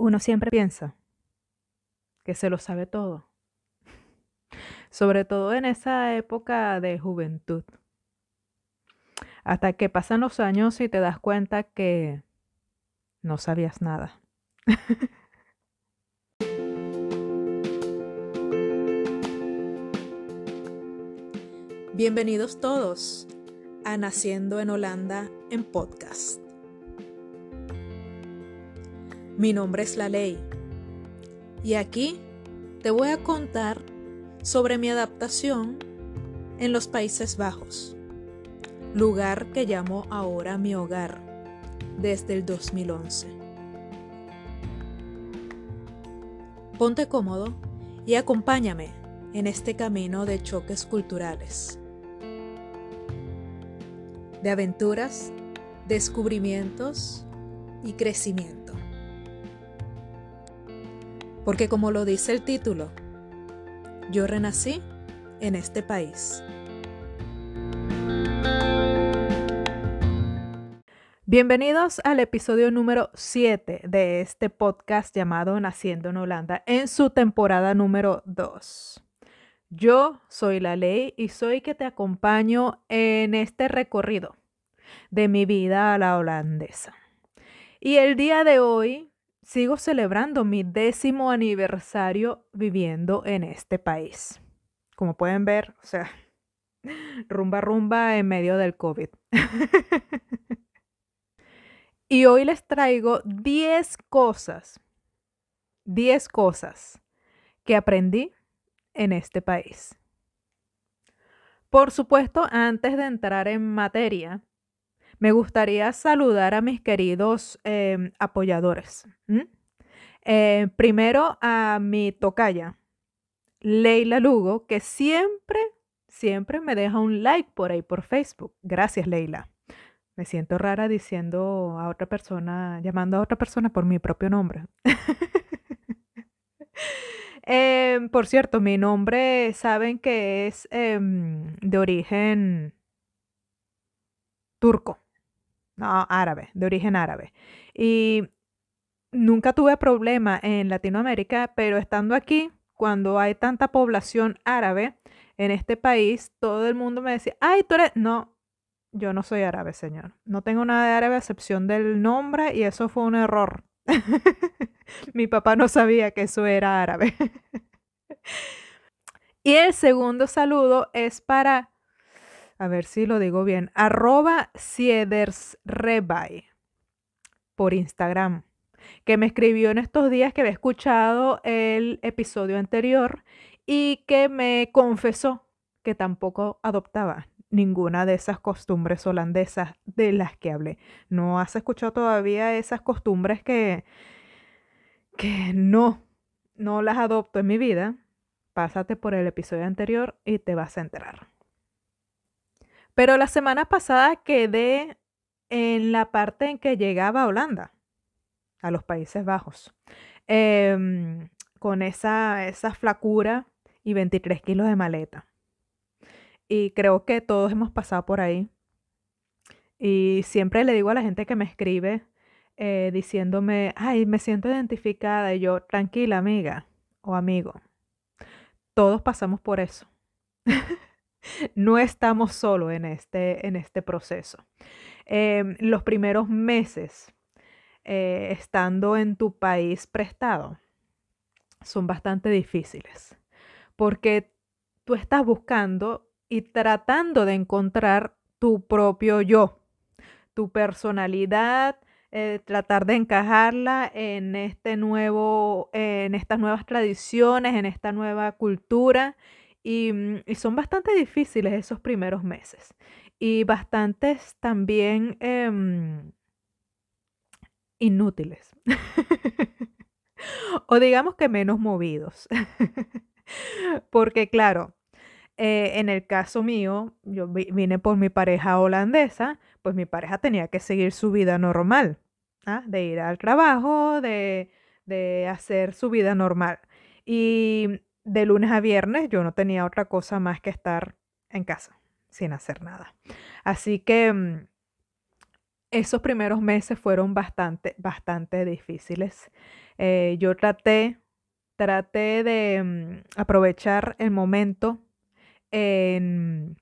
uno siempre piensa que se lo sabe todo, sobre todo en esa época de juventud, hasta que pasan los años y te das cuenta que no sabías nada. Bienvenidos todos a Naciendo en Holanda en podcast. Mi nombre es La Ley y aquí te voy a contar sobre mi adaptación en los Países Bajos, lugar que llamo ahora mi hogar desde el 2011. Ponte cómodo y acompáñame en este camino de choques culturales, de aventuras, descubrimientos y crecimiento. Porque como lo dice el título, yo renací en este país. Bienvenidos al episodio número 7 de este podcast llamado Naciendo en Holanda en su temporada número 2. Yo soy la ley y soy que te acompaño en este recorrido de mi vida a la holandesa. Y el día de hoy sigo celebrando mi décimo aniversario viviendo en este país. Como pueden ver, o sea, rumba rumba en medio del COVID. y hoy les traigo 10 cosas, 10 cosas que aprendí en este país. Por supuesto, antes de entrar en materia, me gustaría saludar a mis queridos em, apoyadores. Eh, primero a mi tocaya, Leila Lugo, que siempre, siempre me deja un like por ahí por Facebook. Gracias, Leila. Me siento rara diciendo a otra persona, llamando a otra persona por mi propio nombre. Em, por cierto, mi nombre, saben que es em, de origen turco. No, árabe, de origen árabe. Y nunca tuve problema en Latinoamérica, pero estando aquí, cuando hay tanta población árabe en este país, todo el mundo me decía, ay, tú eres... No, yo no soy árabe, señor. No tengo nada de árabe a excepción del nombre y eso fue un error. Mi papá no sabía que eso era árabe. y el segundo saludo es para a ver si lo digo bien, arroba siedersrebay por Instagram, que me escribió en estos días que había escuchado el episodio anterior y que me confesó que tampoco adoptaba ninguna de esas costumbres holandesas de las que hablé. ¿No has escuchado todavía esas costumbres que, que no, no las adopto en mi vida? Pásate por el episodio anterior y te vas a enterar. Pero la semana pasada quedé en la parte en que llegaba a Holanda, a los Países Bajos, em, con esa, esa flacura y 23 kilos de maleta. Y creo que todos hemos pasado por ahí. Y siempre le digo a la gente que me escribe eh, diciéndome, ay, me siento identificada. Y yo, tranquila amiga o amigo, todos pasamos por eso. no estamos solos en este, en este proceso. Em, los primeros meses eh, estando en tu país prestado son bastante difíciles porque tú estás buscando y tratando de encontrar tu propio yo, tu personalidad, eh, tratar de encajarla en este nuevo, en estas nuevas tradiciones, en esta nueva cultura Mm, y, son bastante difíciles esos primeros meses. Y bastantes también em, inútiles. o digamos que menos movidos. Porque claro, eh, en el caso mío, yo vine por mi pareja holandesa, pues mi pareja tenía que seguir su vida normal, ¿ah? de ir al trabajo, de, de hacer su vida normal. Y de lunes a viernes yo no tenía otra cosa más que estar en casa sin hacer nada. Así que mm, esos primeros meses fueron bastante, bastante difíciles. Eh, yo traté, traté de mm, aprovechar el momento en,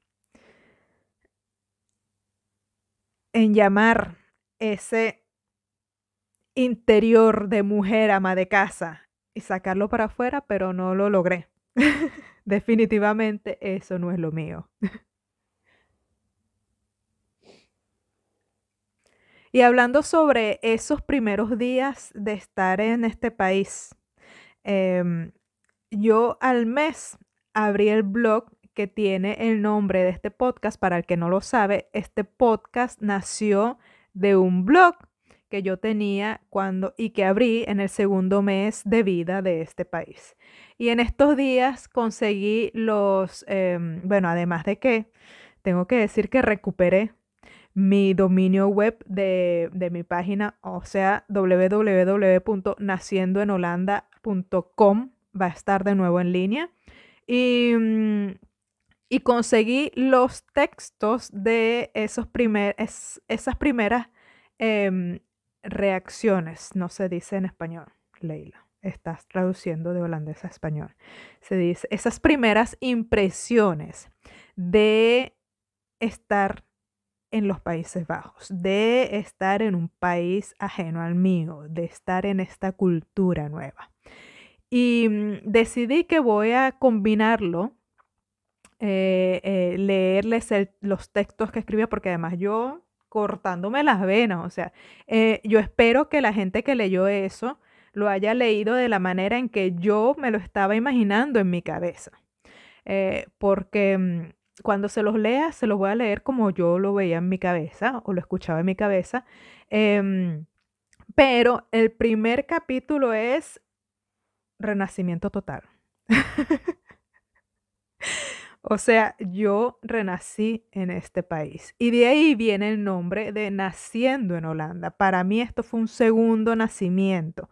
en llamar ese interior de mujer ama de casa sacarlo para afuera, pero no lo logré. Definitivamente eso no es lo mío. Y hablando sobre esos primeros días de estar en este país, em, yo al mes abrí el blog que tiene el nombre de este podcast. Para el que no lo sabe, este podcast nació de un blog que yo tenía cuando y que abrí en el segundo mes de vida de este país. Y en estos días conseguí los, em, bueno, además de que tengo que decir que recuperé mi dominio web de, mi página, o sea, www.naciendoenholanda.com va a estar de nuevo en línea. Y, mm, y conseguí los textos de esos primer, esas primeras em, reacciones, no se dice en español, Leila. Estás traduciendo de holandés a español. Se dice esas primeras impresiones de estar en los Países Bajos, de estar en un país ajeno al mío, de estar en esta cultura nueva. Y mm, decidí que voy a combinarlo, eh, eh, leerles los textos que escribía, porque además yo cortándome las venas, o sea, eh, yo espero que la gente que leyó eso lo haya leído de la manera en que yo me lo estaba imaginando en mi cabeza. porque mm, cuando se los lea, se los voy a leer como yo lo veía en mi cabeza o lo escuchaba en mi cabeza. Em, pero el primer capítulo es renacimiento total. o sea, yo renací en este país. Y de ahí viene el nombre de naciendo en Holanda. Para mí esto fue un segundo nacimiento.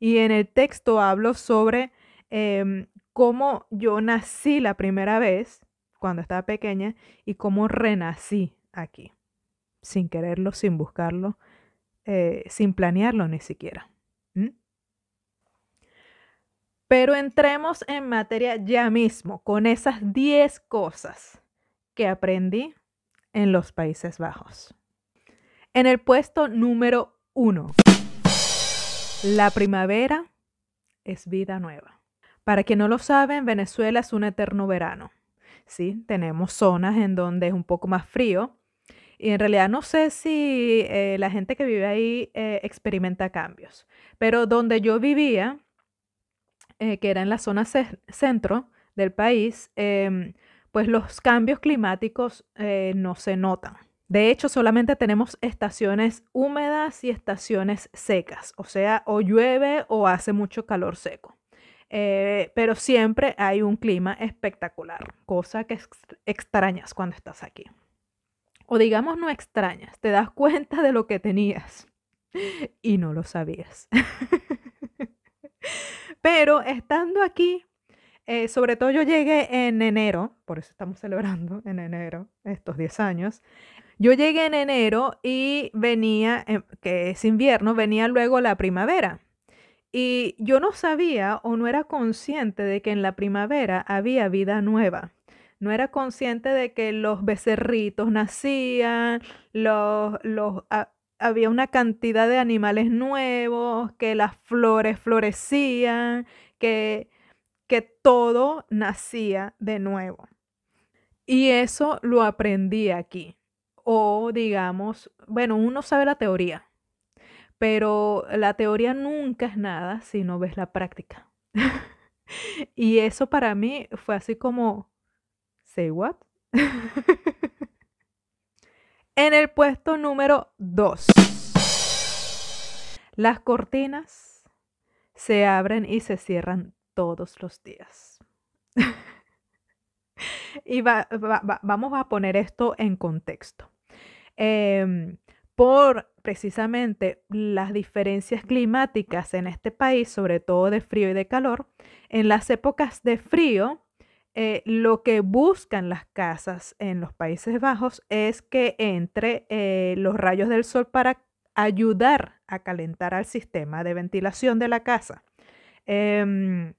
Y en el texto hablo sobre em, cómo yo nací la primera vez cuando estaba pequeña y cómo renací aquí, sin quererlo, sin buscarlo, eh, sin planearlo ni siquiera. Pero entremos en materia ya mismo con esas 10 cosas que aprendí en los Países Bajos. En el puesto número 1, la primavera es vida nueva. Para quien no lo sabe, Venezuela es un eterno verano. ¿sí? Tenemos zonas en donde es un poco más frío. Y en realidad no sé si eh, la gente que vive ahí eh, experimenta cambios, pero donde yo vivía, eh, que era en la zona centro del país, em, pues los cambios climáticos no se notan. De hecho, solamente tenemos estaciones húmedas y estaciones secas, o sea, o llueve o hace mucho calor seco. Eh, pero siempre hay un clima espectacular, cosa que extrañas cuando estás aquí. O digamos no extrañas, te das cuenta de lo que tenías y no lo sabías. pero estando aquí, eh, sobre todo yo llegué en enero, por eso estamos celebrando en enero estos 10 años. Yo llegué en enero y venía, em, que es invierno, venía luego la primavera. Y yo no sabía o no era consciente de que en la primavera había vida nueva. No era consciente de que los becerritos nacían, los, los, había una cantidad de animales nuevos, que las flores florecían, que, que todo nacía de nuevo. Y eso lo aprendí aquí. O digamos, bueno, uno sabe la teoría, pero la teoría nunca es nada si no ves la práctica. y eso para mí fue así como, ¿say what? en el puesto número 2, las cortinas se abren y se cierran todos los días. y vamos a poner esto en contexto. Em, por precisamente las diferencias climáticas en este país, sobre todo de frío y de calor. En las épocas de frío, eh, lo que buscan las casas en los Países Bajos es que entre eh, los rayos del sol para ayudar a calentar al sistema de ventilación de la casa. Em,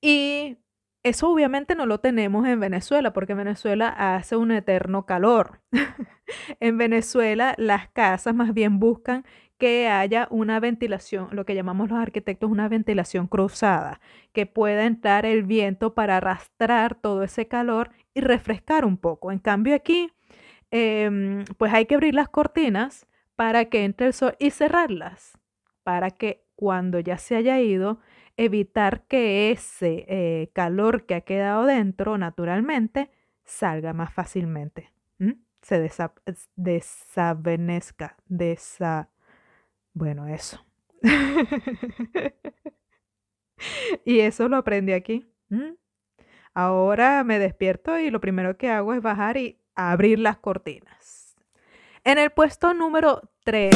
y eso obviamente no lo tenemos en Venezuela, porque Venezuela hace un eterno calor. en Venezuela las casas más bien buscan que haya una ventilación, lo que llamamos los arquitectos una ventilación cruzada, que pueda entrar el viento para arrastrar todo ese calor y refrescar un poco. En cambio aquí, em, pues hay que abrir las cortinas para que entre el sol y cerrarlas, para que cuando ya se haya ido, evitar que ese eh, calor que ha quedado dentro naturalmente salga más fácilmente. Se desa desavenezca, desa... Bueno, eso. y eso lo aprendí aquí. Ahora me despierto y lo primero que hago es bajar y abrir las cortinas. En el puesto número 3,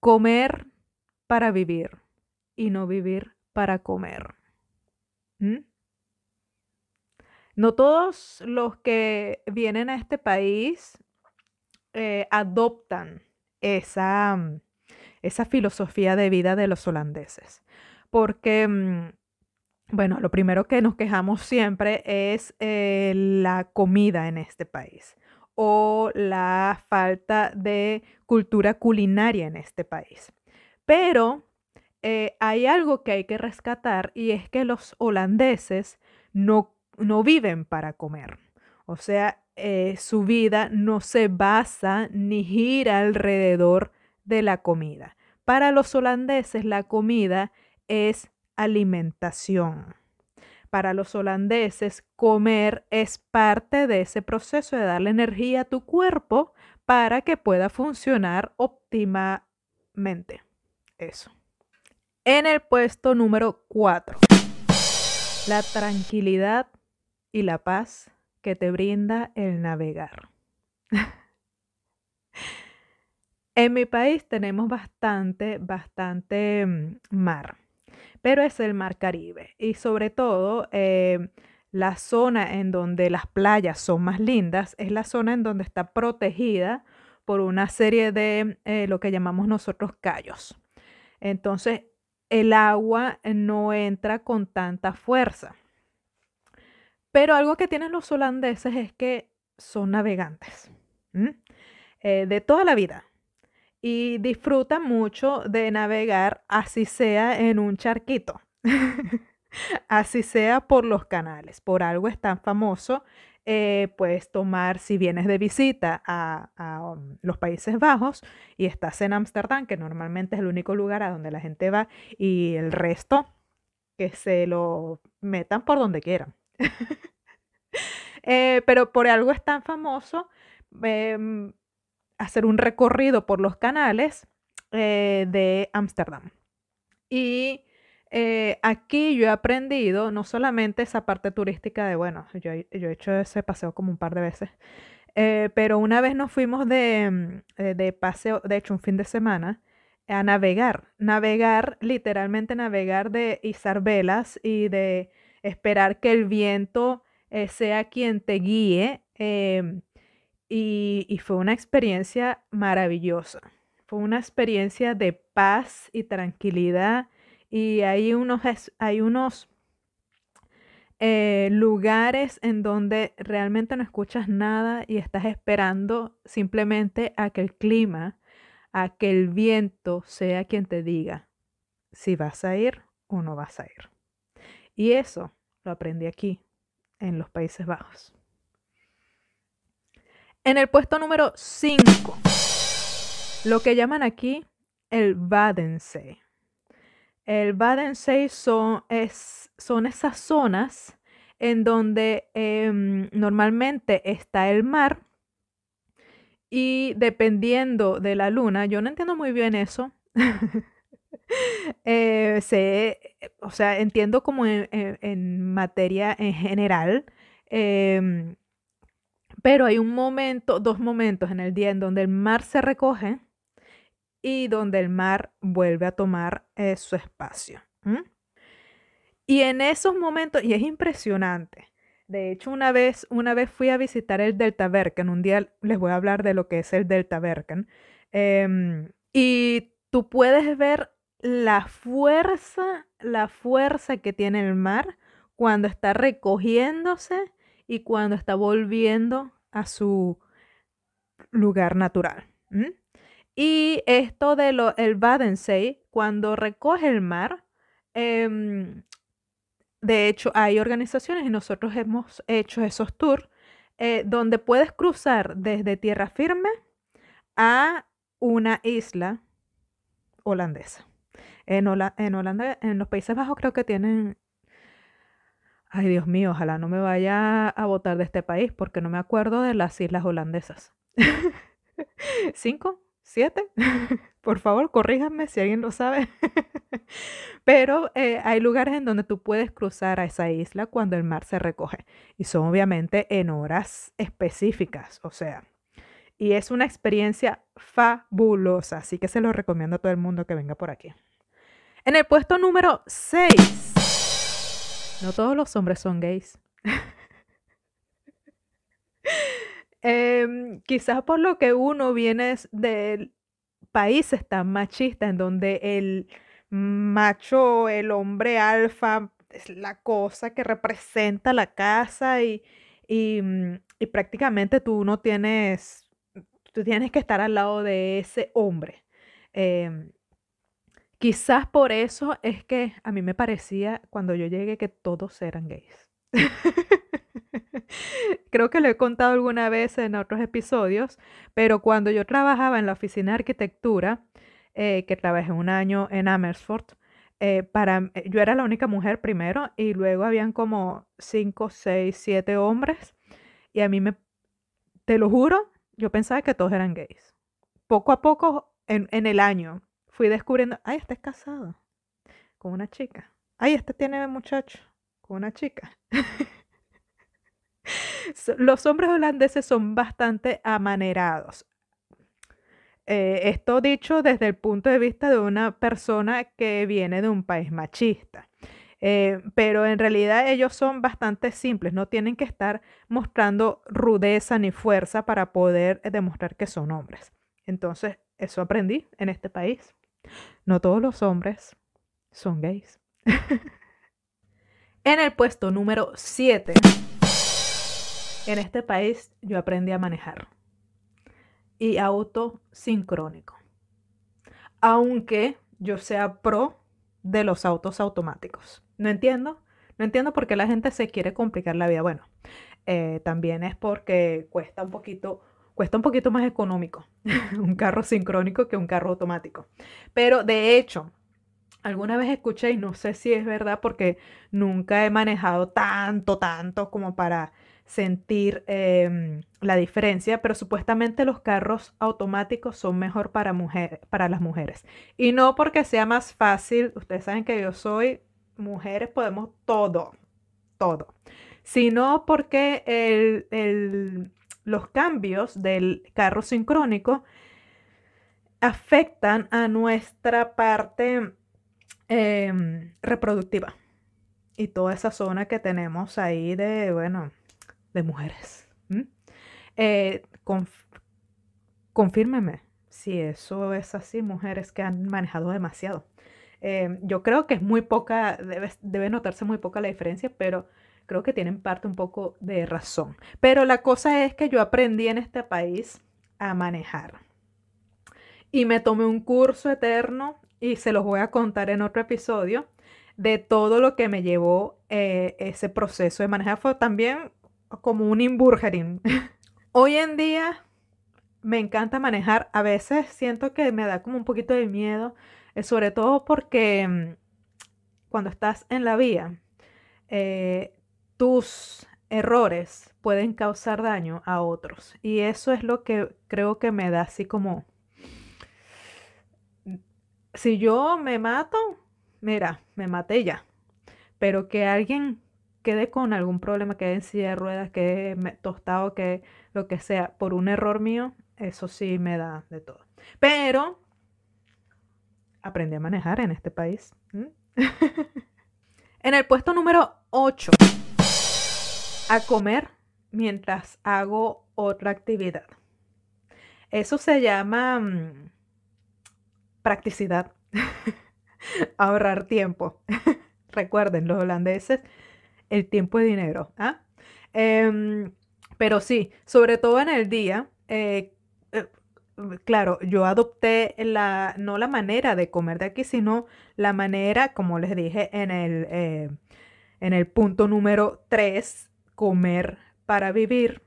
comer para vivir y no vivir para comer. ¿Mm? No todos los que vienen a este país eh, adoptan esa, mm, esa, filosofía de vida de los holandeses. Porque, mm, bueno, lo primero que nos quejamos siempre es eh, la comida en este país o la falta de cultura culinaria en este país. Pero eh, hay algo que hay que rescatar y es que los holandeses no, no viven para comer. O sea, eh, su vida no se basa ni gira alrededor de la comida. Para los holandeses la comida es alimentación. Para los holandeses comer es parte de ese proceso de darle energía a tu cuerpo para que pueda funcionar óptimamente. Eso. En el puesto número 4, la tranquilidad y la paz que te brinda el navegar. en mi país tenemos bastante, bastante mm, mar, pero es el mar Caribe y sobre todo eh, la zona en donde las playas son más lindas es la zona en donde está protegida por una serie de eh, lo que llamamos nosotros callos. Entonces, el agua no entra con tanta fuerza. Pero algo que tienen los holandeses es que son navegantes eh, de toda la vida y disfrutan mucho de navegar, así sea en un charquito, así sea por los canales. Por algo es tan famoso eh, puedes tomar, si vienes de visita a, um, los Países Bajos y estás en Ámsterdam, que normalmente es el único lugar a donde la gente va, y el resto que se lo metan por donde quieran. Eh, pero por algo es tan famoso em, hacer un recorrido por los canales eh, de Ámsterdam. Y eh, aquí yo he aprendido no solamente esa parte turística de, bueno, yo, he hecho ese paseo como un par de veces, pero una vez nos fuimos de, de, paseo, de hecho un fin de semana, a navegar, navegar, literalmente navegar de izar velas y de esperar que el viento sea quien te guíe. Em, y, y fue una experiencia maravillosa. Fue una experiencia de paz y tranquilidad y hay unos, hay unos eh, lugares en donde realmente no escuchas nada y estás esperando simplemente a que el clima, a que el viento sea quien te diga si vas a ir o no vas a ir. Y eso lo aprendí aquí, en los Países Bajos. En el puesto número 5, lo que llaman aquí el Badensee. El Badensee son, es, son esas zonas en donde em, normalmente está el mar y dependiendo de la luna, yo no entiendo muy bien eso. Eh, o sea, entiendo como en, materia en general, em, pero hay un momento, dos momentos en el día en donde el mar se recoge y donde el mar vuelve a tomar eh, su espacio. Y en esos momentos, y es impresionante. De hecho, una vez, una vez fui a visitar el Delta Berken. Un día les voy a hablar de lo que es el Delta Berken. Em, y tú puedes ver la fuerza, la fuerza que tiene el mar cuando está recogiéndose y cuando está volviendo a su lugar natural. Y esto de lo, el Badensee, cuando recoge el mar, em, de hecho, hay organizaciones y nosotros hemos hecho esos tours eh, donde puedes cruzar desde tierra firme a una isla holandesa. En, Holanda, en los Países Bajos creo que tienen... Ay, Dios mío, ojalá no me vaya a votar de este país porque no me acuerdo de las islas holandesas. ¿Cinco? ¿Siete? Por favor, corríjanme si alguien lo sabe. Pero eh, hay lugares en donde tú puedes cruzar a esa isla cuando el mar se recoge. Y son obviamente en horas específicas. O sea, y es una experiencia fabulosa. Así que se lo recomiendo a todo el mundo que venga por aquí. En el puesto número 6. No todos los hombres son gays. Em, quizás por lo que uno viene de países tan machistas en donde el macho, el hombre alfa, es la cosa que representa la casa y, mm, y, prácticamente tú no tienes, tú tienes que estar al lado de ese hombre. Em, quizás por eso es que a mí me parecía cuando yo llegué que todos eran gays. Creo que lo he contado alguna vez en otros episodios, pero cuando yo trabajaba en la oficina de arquitectura, eh, que trabajé un año en Amersfoort, eh, para, yo era la única mujer primero y luego habían como cinco, seis, siete hombres y a mí me, te lo juro, yo pensaba que todos eran gays. Poco a poco en, en el año fui descubriendo, ay, este es casado con una chica. Ay, este tiene muchacho con una chica. Los hombres holandeses son bastante amanerados. Eh, esto dicho desde el punto de vista de una persona que viene de un país machista. Eh, pero en realidad ellos son bastante simples, no tienen que estar mostrando rudeza ni fuerza para poder demostrar que son hombres. Entonces, eso aprendí en este país. No todos los hombres son gays. en el puesto número 7 en este país yo aprendí a manejar y auto sincrónico. Aunque yo sea pro de los autos automáticos. No entiendo, no entiendo por qué la gente se quiere complicar la vida. Bueno, eh, también es porque cuesta un poquito, cuesta un poquito más económico un carro sincrónico que un carro automático. Pero de hecho, alguna vez escuché y no sé si es verdad porque nunca he manejado tanto, tanto como para sentir em, la diferencia, pero supuestamente los carros automáticos son mejor para, para las mujeres. Y no porque sea más fácil, ustedes saben que yo soy mujeres, podemos todo, todo, sino porque los cambios del carro sincrónico afectan a nuestra parte em, reproductiva y toda esa zona que tenemos ahí de, bueno, de mujeres. Eh, confírmeme si eso es así, mujeres que han manejado demasiado. Em, yo creo que es muy poca, debe, debe notarse muy poca la diferencia, pero creo que tienen parte un poco de razón. Pero la cosa es que yo aprendí en este país a manejar. Y me tomé un curso eterno y se los voy a contar en otro episodio de todo lo que me llevó eh, ese proceso de manejar. Fue también como un Inburgerin. Hoy en día me encanta manejar. A veces siento que me da como un poquito de miedo, eh, sobre todo porque mm, cuando estás en la vía, eh, tus errores pueden causar daño a otros. Y eso es lo que creo que me da así como... Si yo me mato, mira, me maté ya. Pero que alguien quede con algún problema, quede en silla de ruedas, quede tostado, que lo que sea, por un error mío, eso sí me da de todo. Pero aprendí a manejar en este país. En el puesto número 8, a comer mientras hago otra actividad. Eso se llama mm, practicidad, ahorrar tiempo. Recuerden, los holandeses, el tiempo es dinero. ¿ah? Em, pero sí, sobre todo en el día, eh, eh, claro, yo adopté la, no la manera de comer de aquí, sino la manera, como les dije en el, eh, en el punto número 3, comer para vivir.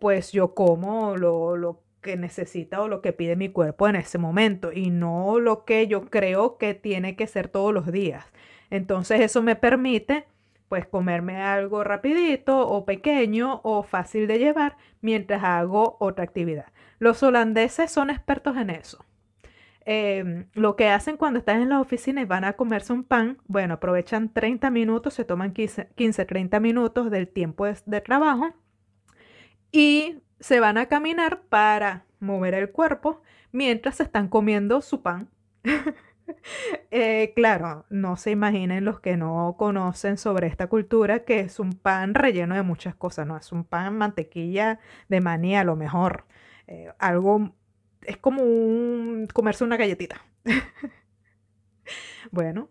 pues yo como lo, lo que necesita o lo que pide mi cuerpo en ese momento y no lo que yo creo que tiene que ser todos los días. Entonces eso me permite pues comerme algo rapidito o pequeño o fácil de llevar mientras hago otra actividad. Los holandeses son expertos en eso. Em, lo que hacen cuando están en la oficina y van a comerse un pan, bueno, aprovechan 30 minutos, se toman 15, 30 minutos del tiempo de trabajo y se van a caminar para mover el cuerpo mientras están comiendo su pan. Eh, claro, no se imaginen los que no conocen sobre esta cultura que es un pan relleno de muchas cosas, no es un pan mantequilla de maní a lo mejor. Eh, algo es como un, comerse una galletita. bueno,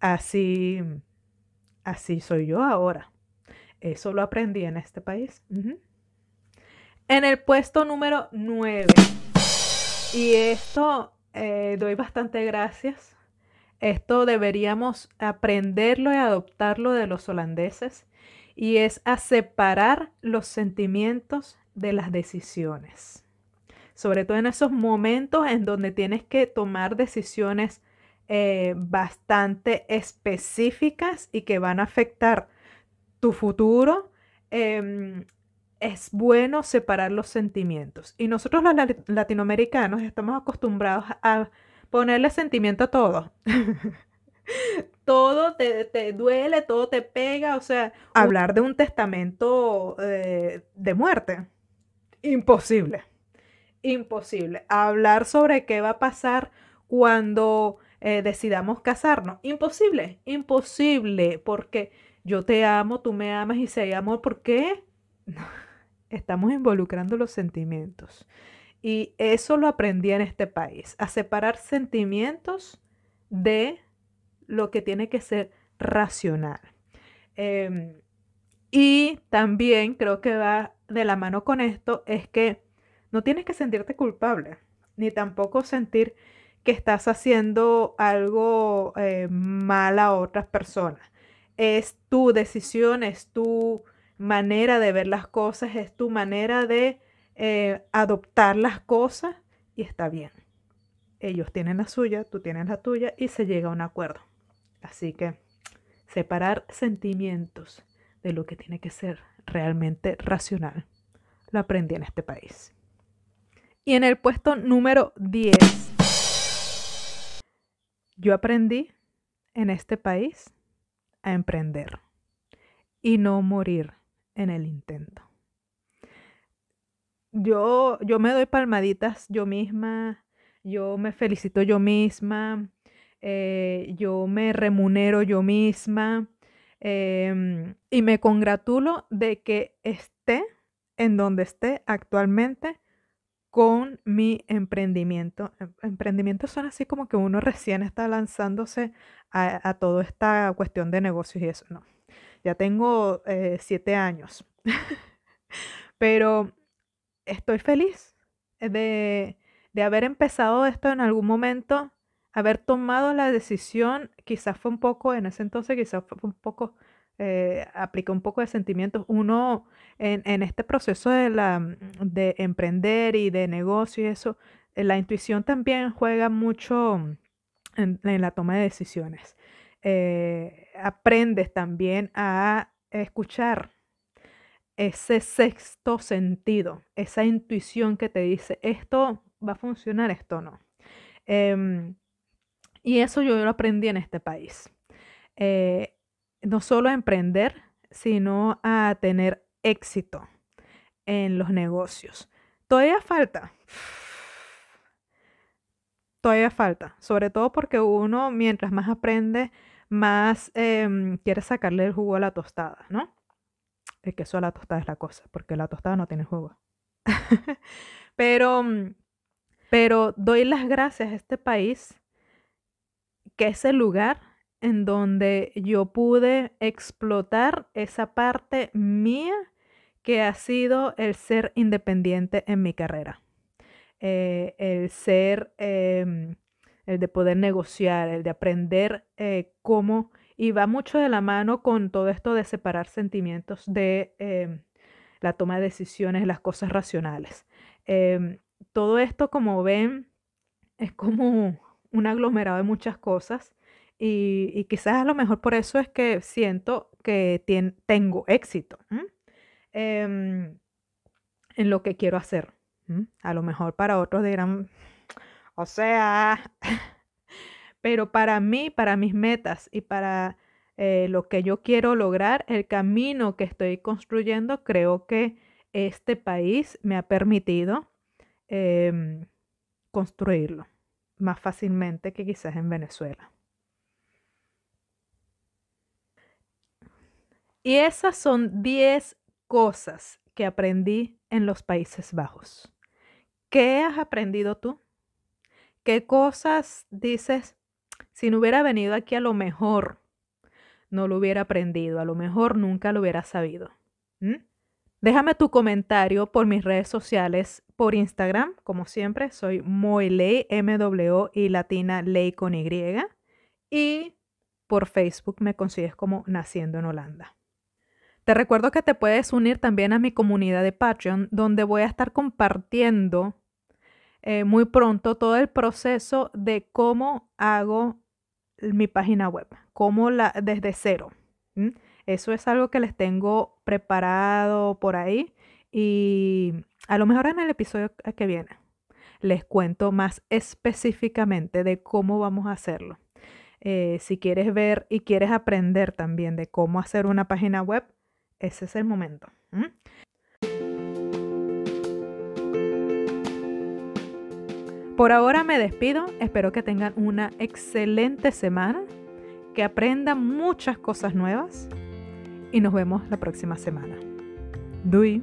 así, así soy yo ahora. Eso lo aprendí en este país. En el puesto número 9. Y esto eh, doy bastante gracias. Esto deberíamos aprenderlo y adoptarlo de los holandeses. Y es a separar los sentimientos de las decisiones. Sobre todo en esos momentos en donde tienes que tomar decisiones eh, bastante específicas y que van a afectar tu futuro. Em, es bueno separar los sentimientos. Y nosotros los latinoamericanos estamos acostumbrados a ponerle sentimiento a todo. todo te, duele, todo te pega. O sea, hablar de un testamento eh, de muerte. Imposible. Imposible. Hablar sobre qué va a pasar cuando eh, decidamos casarnos. Imposible. Imposible. Porque yo te amo, tú me amas y si hay amor, ¿por qué? estamos involucrando los sentimientos. Y eso lo aprendí en este país, a separar sentimientos de lo que tiene que ser racional. Em, y también creo que va de la mano con esto, es que no tienes que sentirte culpable, ni tampoco sentir que estás haciendo algo eh, mal a otras personas. Es tu decisión, es tu manera de ver las cosas, es tu manera de eh, adoptar las cosas y está bien. Ellos tienen la suya, tú tienes la tuya y se llega a un acuerdo. Así que separar sentimientos de lo que tiene que ser realmente racional, lo aprendí en este país. Y en el puesto número 10, yo aprendí en este país a emprender y no morir en el intento. Yo, yo me doy palmaditas yo misma, yo me felicito yo misma, eh, yo me remunero yo misma em, y me congratulo de que esté en donde esté actualmente con mi emprendimiento. Em, emprendimiento son así como que uno recién está lanzándose a, a toda esta cuestión de negocios y eso, no. Ya tengo eh, siete años. Pero estoy feliz de, haber empezado esto en algún momento, haber tomado la decisión, quizás fue un poco, en ese entonces quizás fue un poco, eh, un poco de sentimientos. Uno en, este proceso de, la, de emprender y de negocio y eso, eh, la intuición también juega mucho en la toma de decisiones. Eh, aprendes también a escuchar ese sexto sentido, esa intuición que te dice, esto va a funcionar, esto no. Em, y eso yo lo aprendí en este país. Eh, no solo a emprender, sino a tener éxito en los negocios. Todavía falta. todavía falta, sobre todo porque uno mientras más aprende, más em, quiere sacarle el jugo a la tostada, ¿no? El queso a la tostada es la cosa, porque la tostada no tiene jugo. pero, mm, pero doy las gracias a este país, que es el lugar en donde yo pude explotar esa parte mía que ha sido el ser independiente en mi carrera. Eh, el ser, em, el de poder negociar, el de aprender eh, cómo, y va mucho de la mano con todo esto de separar sentimientos de em, la toma de decisiones, las cosas racionales. Em, todo esto, como ven, es como un aglomerado de muchas cosas y, quizás a lo mejor por eso es que siento que tengo éxito em, en lo que quiero hacer. A lo mejor para otros dirán, o sea, pero para mí, para mis metas y para eh, lo que yo quiero lograr, el camino que estoy construyendo, creo que este país me ha permitido em, construirlo más fácilmente que quizás en Venezuela. Y esas son 10 cosas que aprendí en los Países Bajos. ¿Qué has aprendido tú? ¿Qué cosas dices? Si no hubiera venido aquí a lo mejor no lo hubiera aprendido, a lo mejor nunca lo hubiera sabido. Déjame tu comentario por mis redes sociales, por Instagram, como siempre, soy Moiley, M-W y latina ley con Y. Y por Facebook me consigues como Naciendo en Holanda. Te recuerdo que te puedes unir también a mi comunidad de Patreon, donde voy a estar compartiendo eh, muy pronto todo el proceso de cómo hago mi página web, cómo la desde cero. Eso es algo que les tengo preparado por ahí y a lo mejor en el episodio que viene les cuento más específicamente de cómo vamos a hacerlo. Eh, si quieres ver y quieres aprender también de cómo hacer una página web, ese es el momento. Por ahora me despido, espero que tengan una excelente semana, que aprendan muchas cosas nuevas y nos vemos la próxima semana. Dui.